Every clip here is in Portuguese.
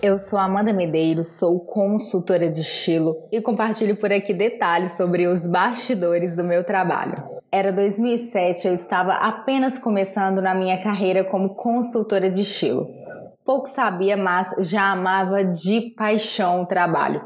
Eu sou Amanda Medeiros, sou consultora de estilo e compartilho por aqui detalhes sobre os bastidores do meu trabalho. Era 2007, eu estava apenas começando na minha carreira como consultora de estilo. Pouco sabia, mas já amava de paixão o trabalho.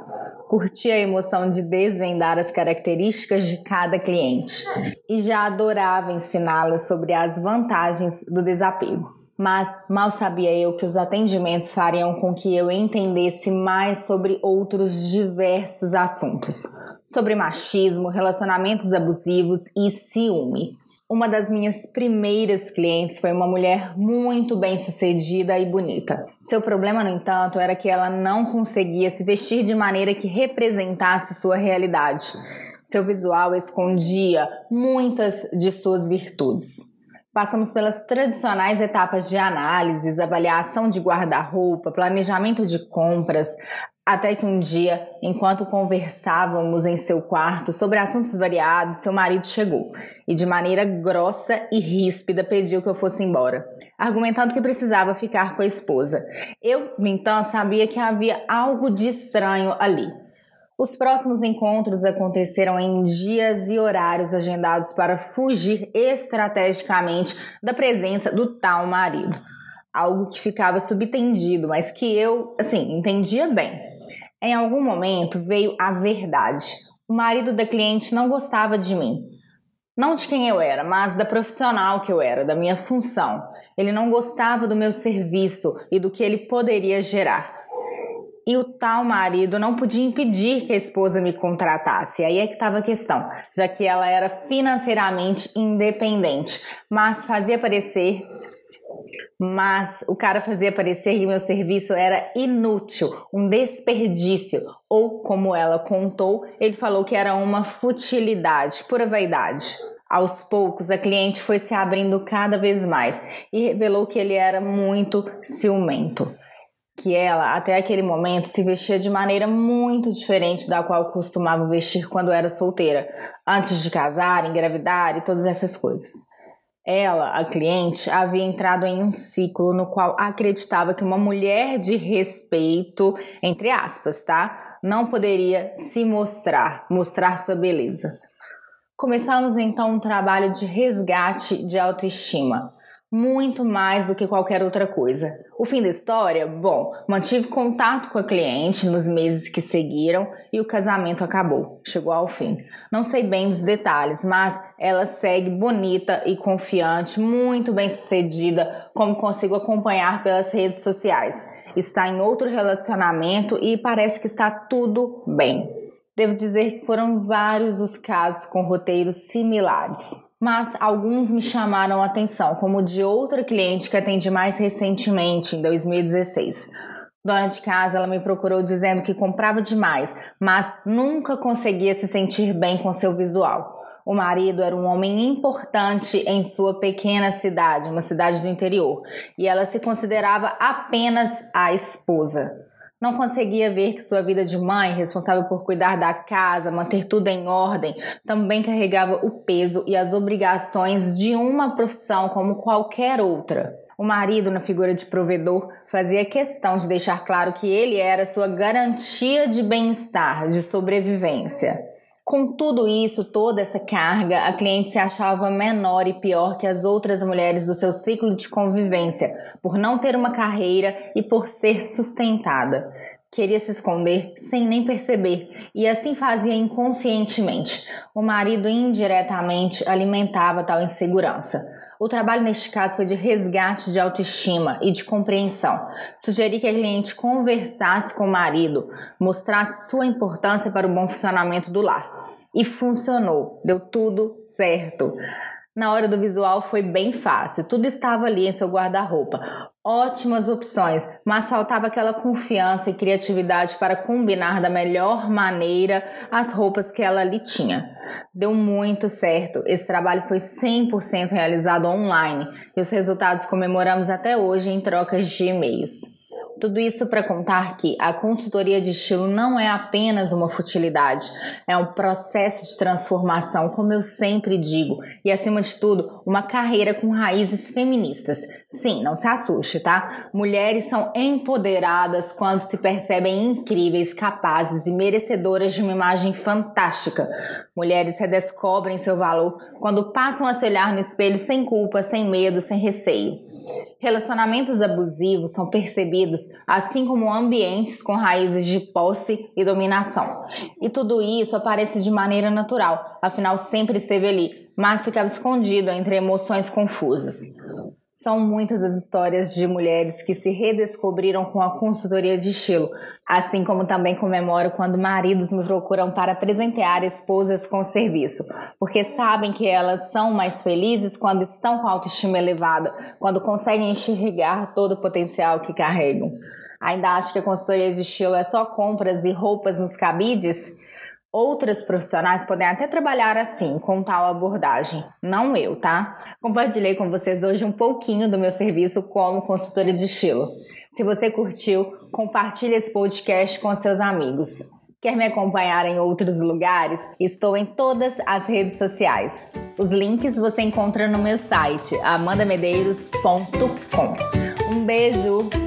Curtia a emoção de desvendar as características de cada cliente e já adorava ensiná-las sobre as vantagens do desapego mas mal sabia eu que os atendimentos fariam com que eu entendesse mais sobre outros diversos assuntos, sobre machismo, relacionamentos abusivos e ciúme. Uma das minhas primeiras clientes foi uma mulher muito bem sucedida e bonita. Seu problema, no entanto, era que ela não conseguia se vestir de maneira que representasse sua realidade. Seu visual escondia muitas de suas virtudes. Passamos pelas tradicionais etapas de análises, avaliação de guarda-roupa, planejamento de compras, até que um dia, enquanto conversávamos em seu quarto sobre assuntos variados, seu marido chegou e, de maneira grossa e ríspida, pediu que eu fosse embora, argumentando que precisava ficar com a esposa. Eu, no entanto, sabia que havia algo de estranho ali. Os próximos encontros aconteceram em dias e horários agendados para fugir estrategicamente da presença do tal marido. Algo que ficava subtendido, mas que eu, assim, entendia bem. Em algum momento veio a verdade. O marido da cliente não gostava de mim. Não de quem eu era, mas da profissional que eu era, da minha função. Ele não gostava do meu serviço e do que ele poderia gerar e o tal marido não podia impedir que a esposa me contratasse. Aí é que estava a questão, já que ela era financeiramente independente, mas fazia parecer mas o cara fazia parecer que meu serviço era inútil, um desperdício, ou como ela contou, ele falou que era uma futilidade, pura vaidade. Aos poucos, a cliente foi se abrindo cada vez mais e revelou que ele era muito ciumento que ela, até aquele momento, se vestia de maneira muito diferente da qual costumava vestir quando era solteira, antes de casar, engravidar e todas essas coisas. Ela, a cliente, havia entrado em um ciclo no qual acreditava que uma mulher de respeito, entre aspas, tá? Não poderia se mostrar, mostrar sua beleza. Começamos então um trabalho de resgate de autoestima muito mais do que qualquer outra coisa. O fim da história? Bom, mantive contato com a cliente nos meses que seguiram e o casamento acabou, chegou ao fim. Não sei bem dos detalhes, mas ela segue bonita e confiante, muito bem sucedida, como consigo acompanhar pelas redes sociais. Está em outro relacionamento e parece que está tudo bem. Devo dizer que foram vários os casos com roteiros similares mas alguns me chamaram a atenção, como de outra cliente que atendi mais recentemente, em 2016. Dona de casa, ela me procurou dizendo que comprava demais, mas nunca conseguia se sentir bem com seu visual. O marido era um homem importante em sua pequena cidade, uma cidade do interior, e ela se considerava apenas a esposa. Não conseguia ver que sua vida de mãe, responsável por cuidar da casa, manter tudo em ordem, também carregava o peso e as obrigações de uma profissão como qualquer outra. O marido, na figura de provedor, fazia questão de deixar claro que ele era sua garantia de bem-estar, de sobrevivência. Com tudo isso, toda essa carga, a cliente se achava menor e pior que as outras mulheres do seu ciclo de convivência, por não ter uma carreira e por ser sustentada. Queria se esconder sem nem perceber e assim fazia inconscientemente. O marido indiretamente alimentava tal insegurança. O trabalho neste caso foi de resgate de autoestima e de compreensão. Sugeri que a cliente conversasse com o marido, mostrasse sua importância para o bom funcionamento do lar. E funcionou, deu tudo certo. Na hora do visual foi bem fácil, tudo estava ali em seu guarda-roupa. Ótimas opções, mas faltava aquela confiança e criatividade para combinar da melhor maneira as roupas que ela ali tinha. Deu muito certo. Esse trabalho foi 100% realizado online e os resultados comemoramos até hoje em trocas de e-mails. Tudo isso para contar que a consultoria de estilo não é apenas uma futilidade, é um processo de transformação, como eu sempre digo, e acima de tudo, uma carreira com raízes feministas. Sim, não se assuste, tá? Mulheres são empoderadas quando se percebem incríveis, capazes e merecedoras de uma imagem fantástica. Mulheres redescobrem seu valor quando passam a se olhar no espelho sem culpa, sem medo, sem receio. Relacionamentos abusivos são percebidos assim como ambientes com raízes de posse e dominação. E tudo isso aparece de maneira natural, afinal sempre esteve ali, mas ficava escondido entre emoções confusas. São muitas as histórias de mulheres que se redescobriram com a consultoria de estilo, assim como também comemoro quando maridos me procuram para presentear esposas com serviço, porque sabem que elas são mais felizes quando estão com autoestima elevada, quando conseguem enxergar todo o potencial que carregam. Ainda acho que a consultoria de estilo é só compras e roupas nos cabides? Outras profissionais podem até trabalhar assim, com tal abordagem. Não eu, tá? Compartilhei com vocês hoje um pouquinho do meu serviço como consultora de estilo. Se você curtiu, compartilhe esse podcast com seus amigos. Quer me acompanhar em outros lugares? Estou em todas as redes sociais. Os links você encontra no meu site amandamedeiros.com. Um beijo!